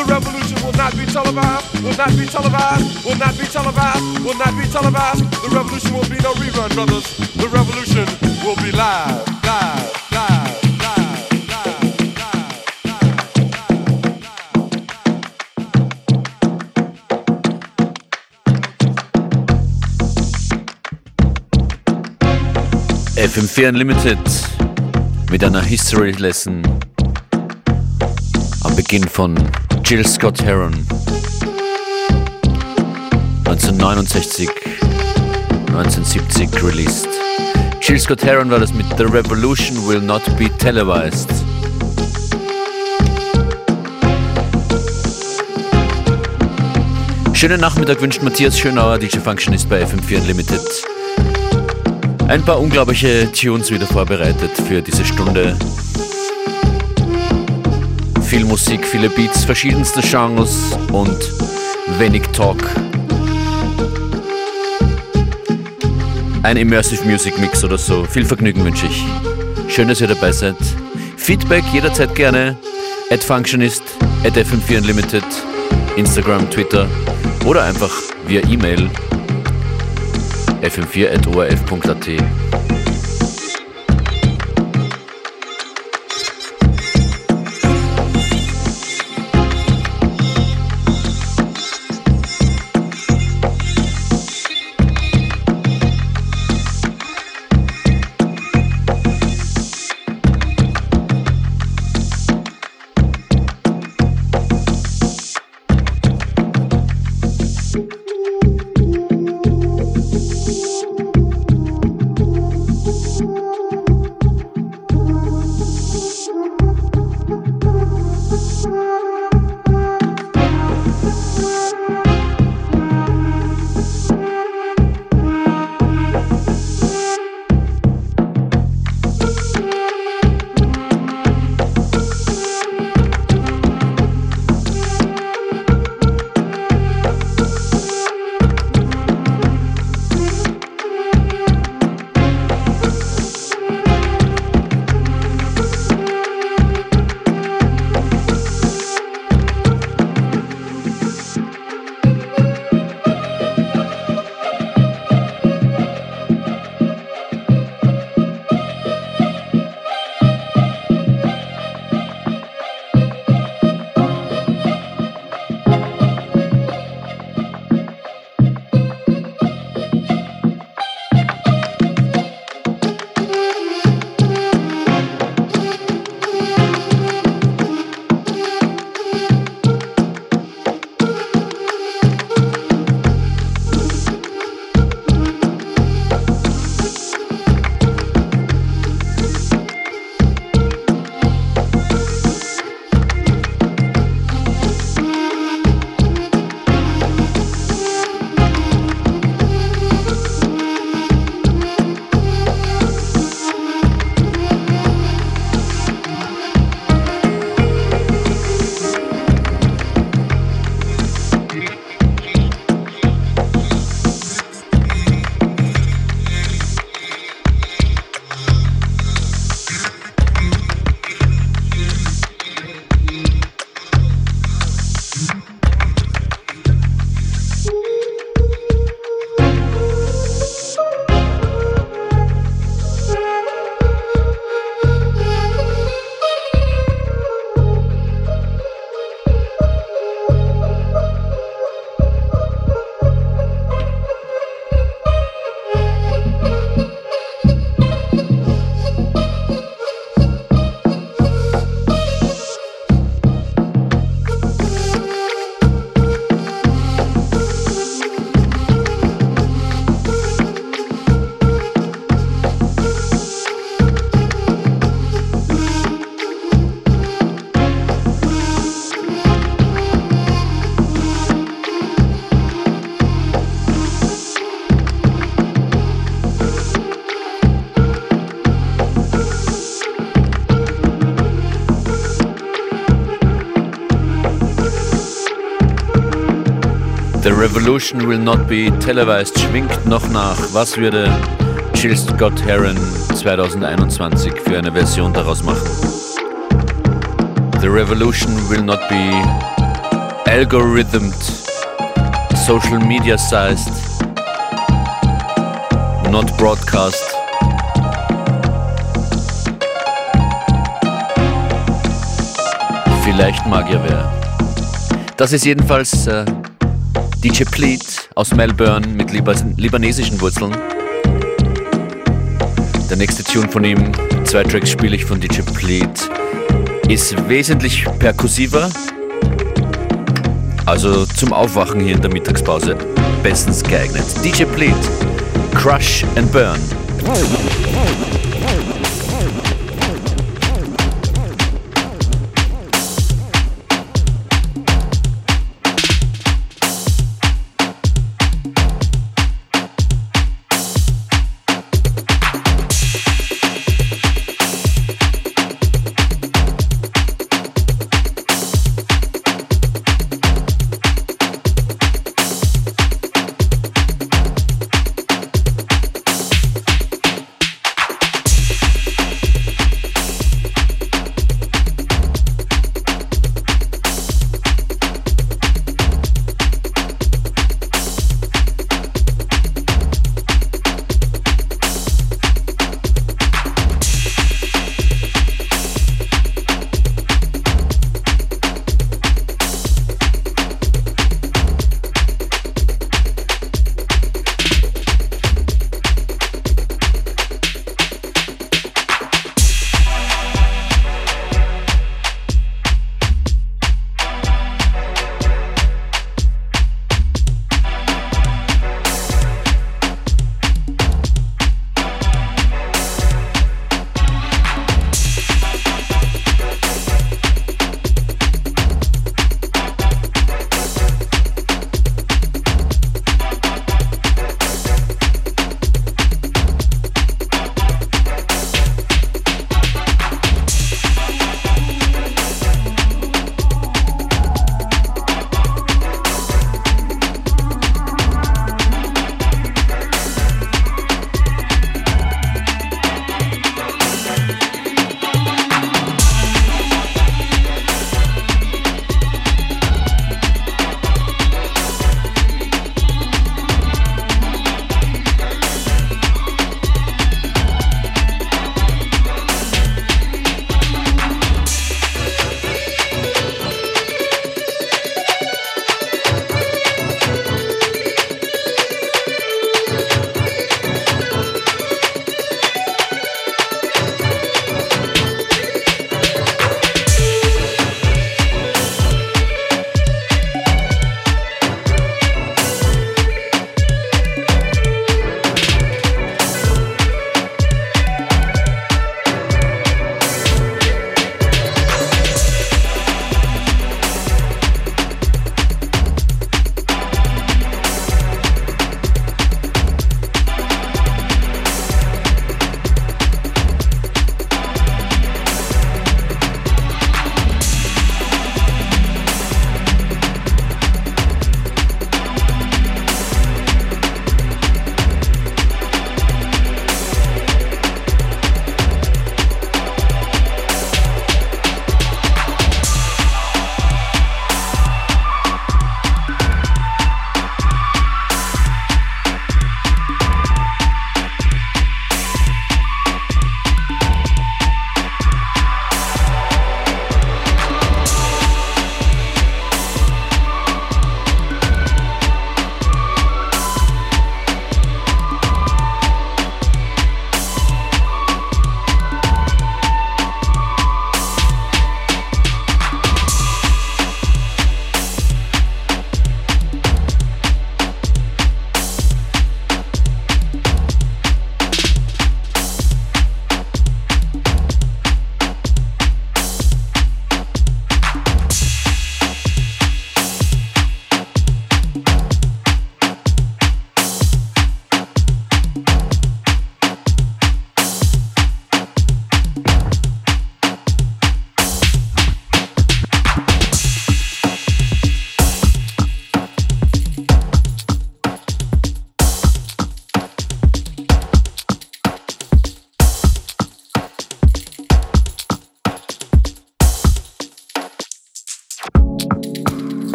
The revolution will not be televised, will not be televised, will not be televised, will not be televised. The revolution will be no rerun, brothers. The revolution will be live, live, live. FM4 Unlimited mit einer History Lesson am Beginn von Jill Scott Heron 1969, 1970 released. Jill Scott Heron war das mit The Revolution Will Not Be Televised. Schönen Nachmittag wünscht Matthias Schönauer, DJ Functionist bei FM4 Unlimited. Ein paar unglaubliche Tunes wieder vorbereitet für diese Stunde. Viel Musik, viele Beats, verschiedenste Genres und wenig Talk. Ein Immersive Music Mix oder so. Viel Vergnügen wünsche ich. Schön, dass ihr dabei seid. Feedback jederzeit gerne. At Functionist, at FM4 Unlimited, Instagram, Twitter oder einfach via E-Mail fm4.orf.at. Revolution will not be televised schwingt noch nach. Was würde Jill Scott Heron 2021 für eine Version daraus machen? The Revolution will not be algorithmed, social media sized, not broadcast. Vielleicht mag ja wer. Das ist jedenfalls äh, DJ Pleat aus Melbourne mit libanesischen Wurzeln. Der nächste Tune von ihm, zwei Tracks spiele ich von DJ Pleat, ist wesentlich perkussiver. Also zum Aufwachen hier in der Mittagspause bestens geeignet. DJ Pleat, Crush and Burn.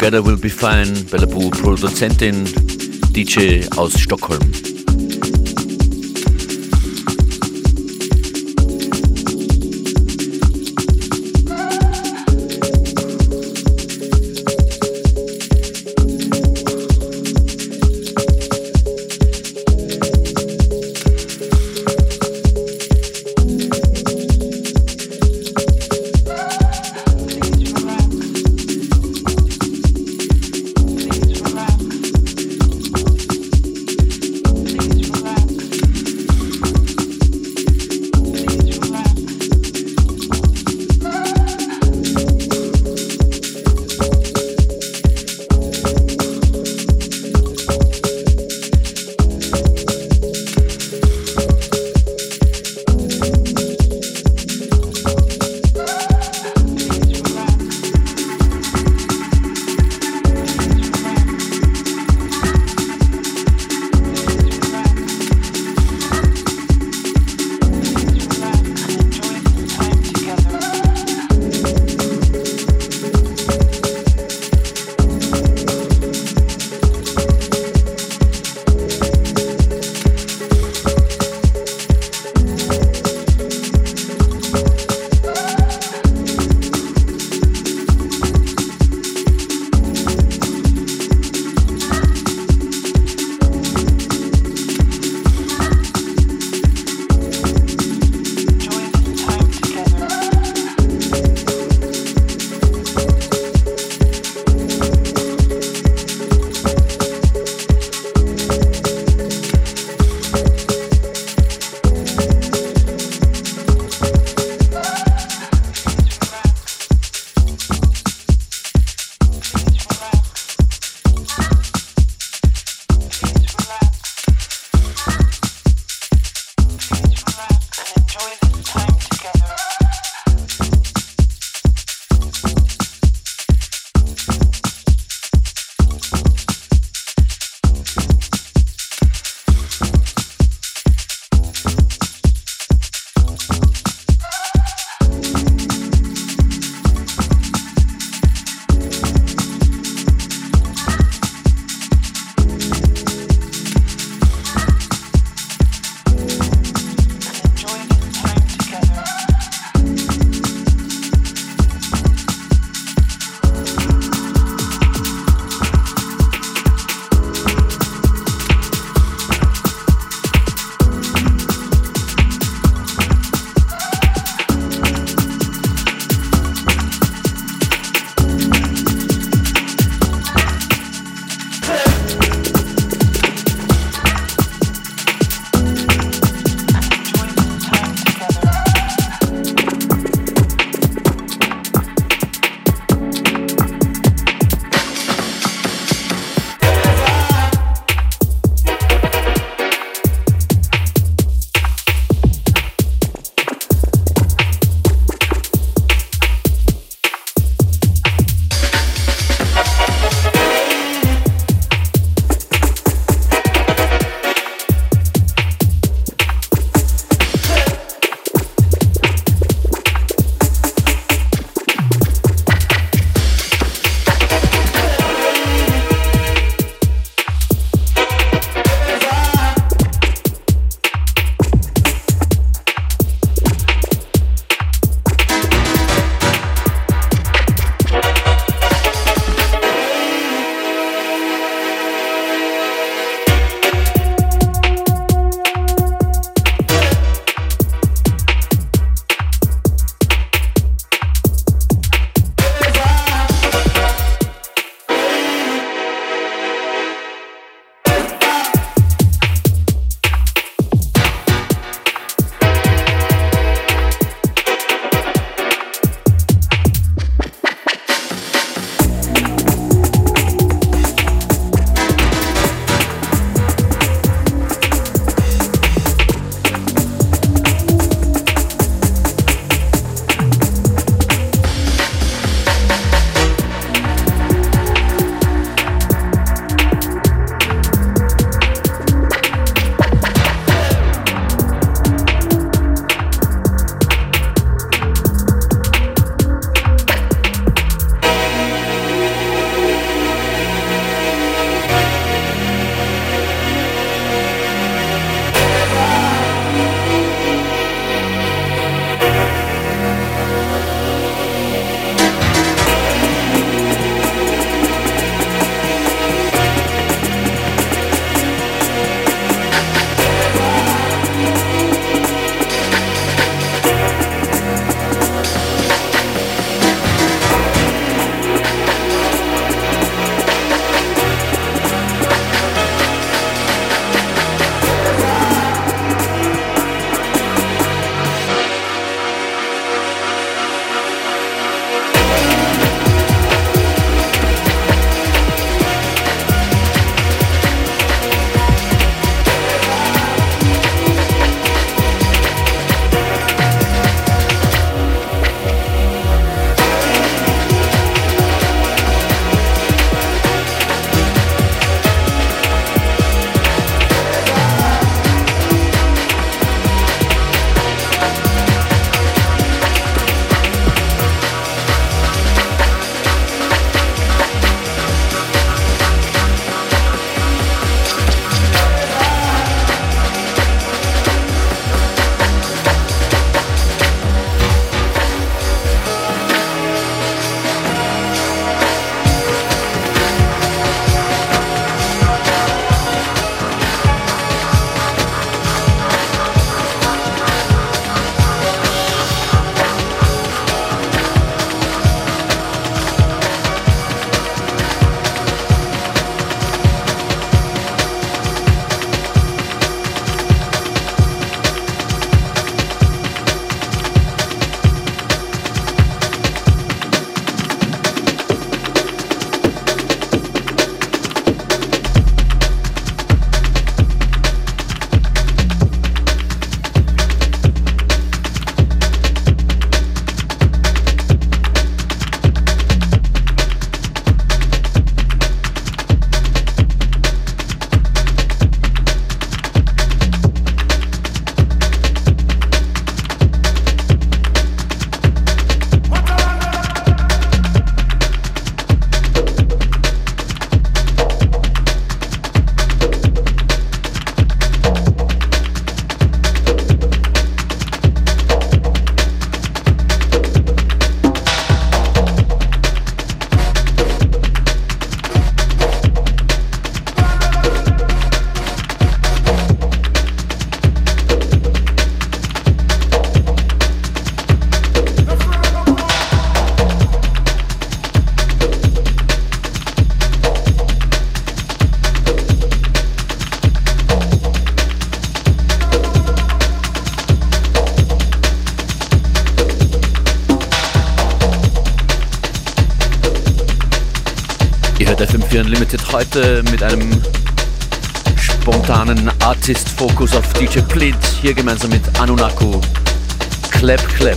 Together Will Be Fine. Bella Boo, Produzentin, DJ aus Stockholm. Heute mit einem spontanen Artist-Fokus auf DJ Plit, hier gemeinsam mit Anunaku. Clap, clap.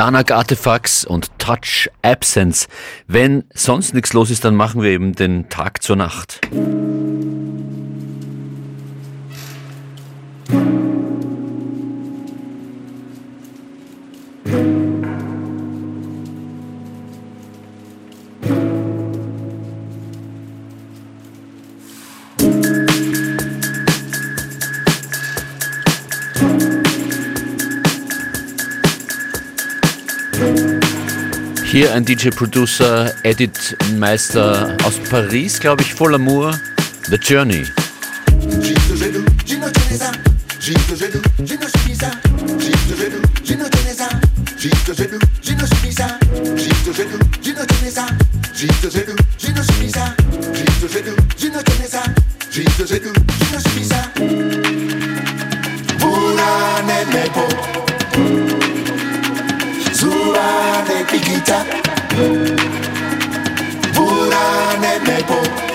Lanak Artifacts und Touch Absence. Wenn sonst nichts los ist, dann machen wir eben den Tag zur Nacht. Hier ein DJ-Producer, Edit-Meister aus Paris, glaube ich, voll Amour, The Journey. Pura nene Zura ne pikita Pura ne mepo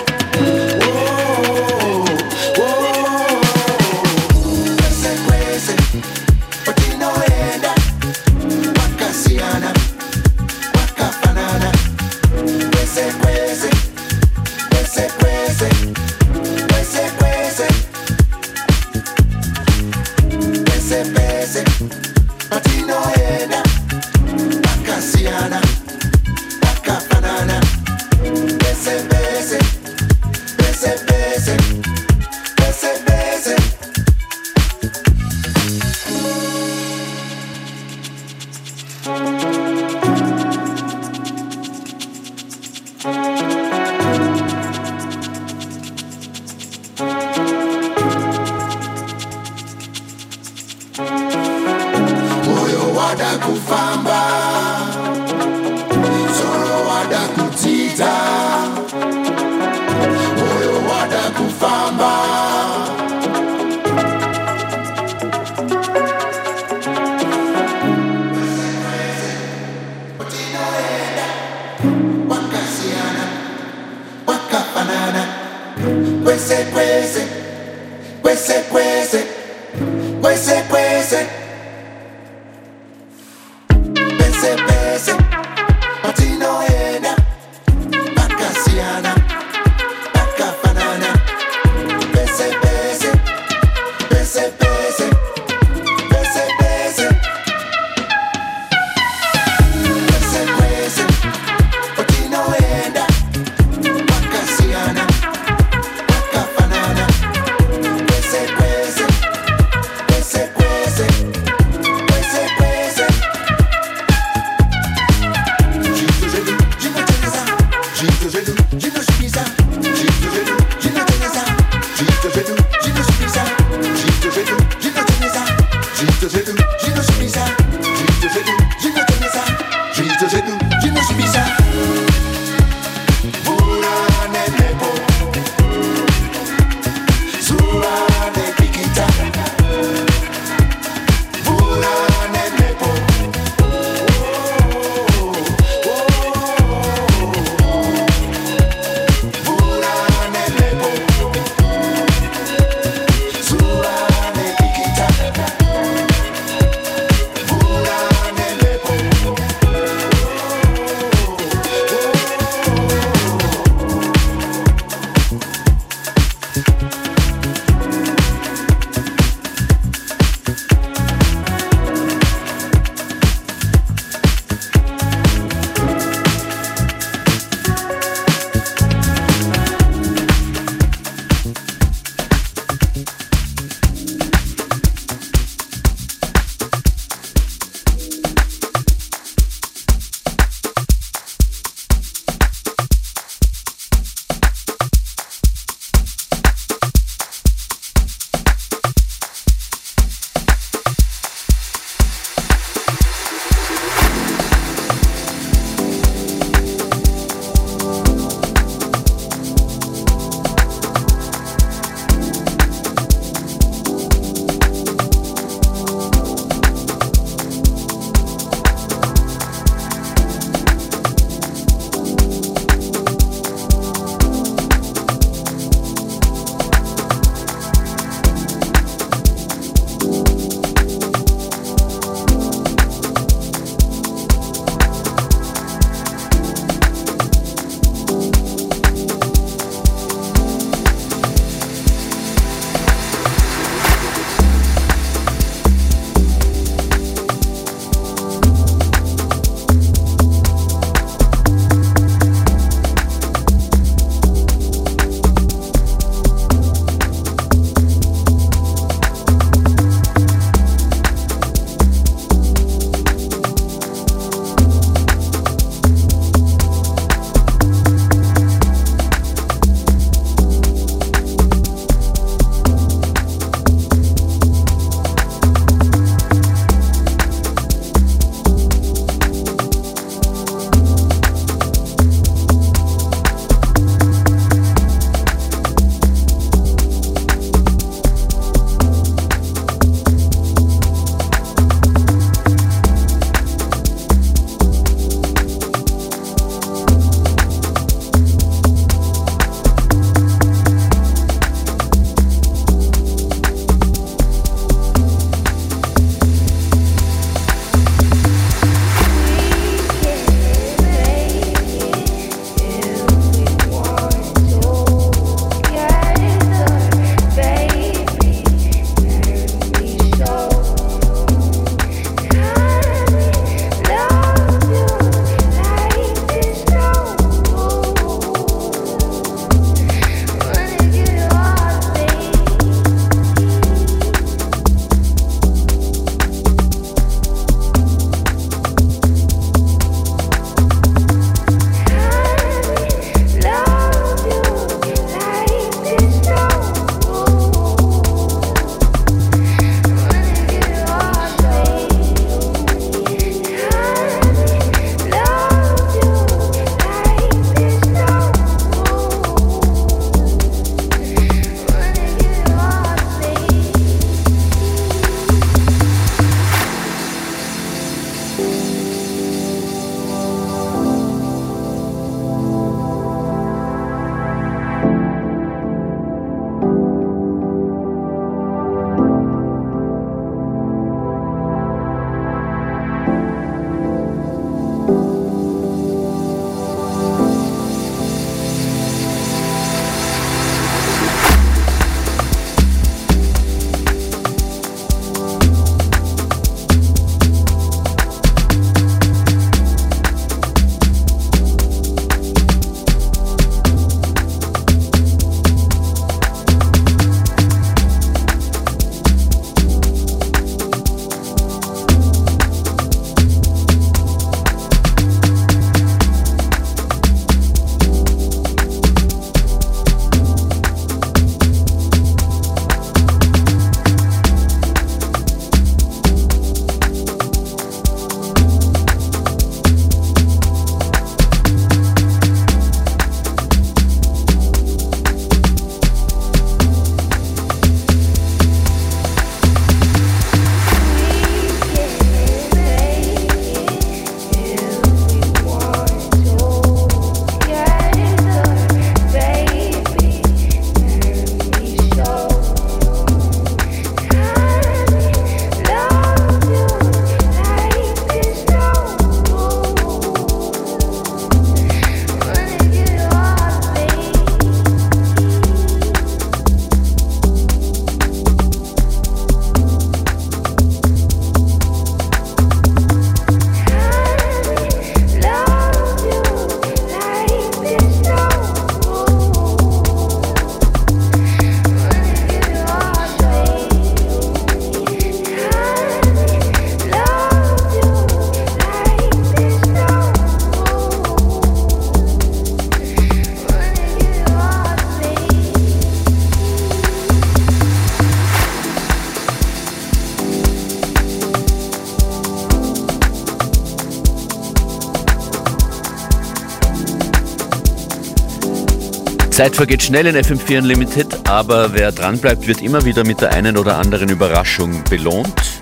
Zeit vergeht schnell in FM4 Unlimited, aber wer dranbleibt, wird immer wieder mit der einen oder anderen Überraschung belohnt.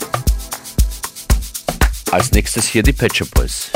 Als nächstes hier die Patcher Boys.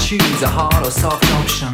Choose a hard or soft option.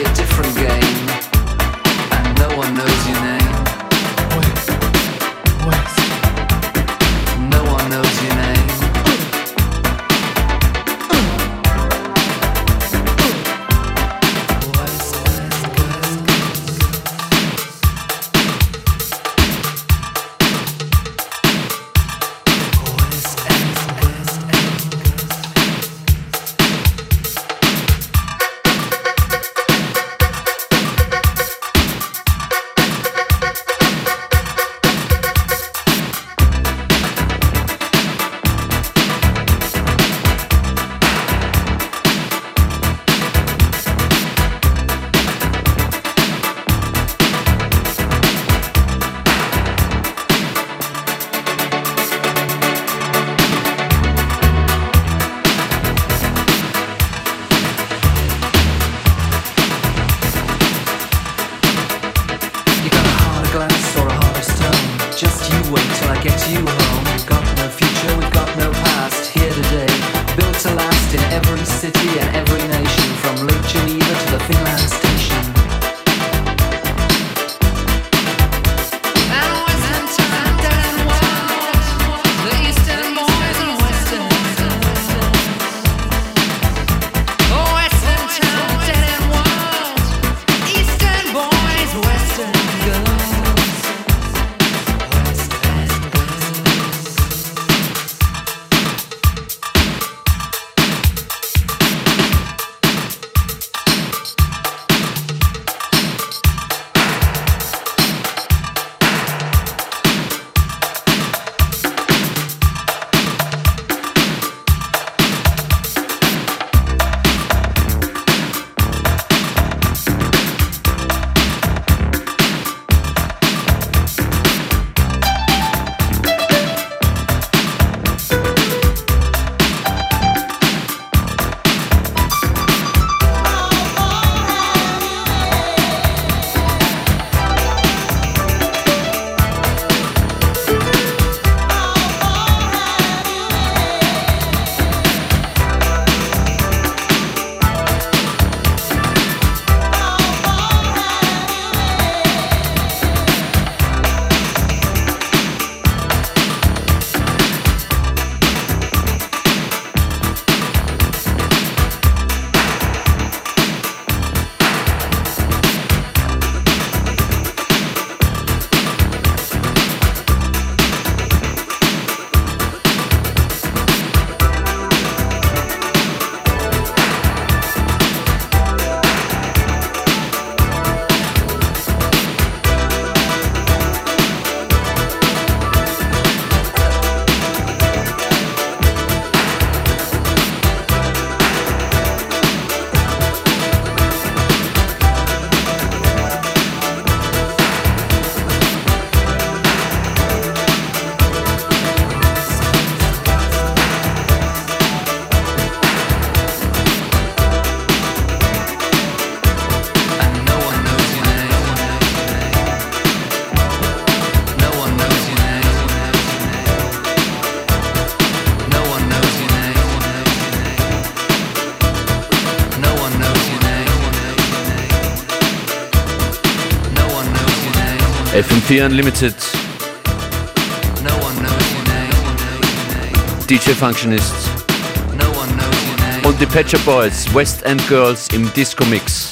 a different game. The Unlimited. No DJ Functionists, No Und die Pet Shop Boys, West End Girls im Disco Mix.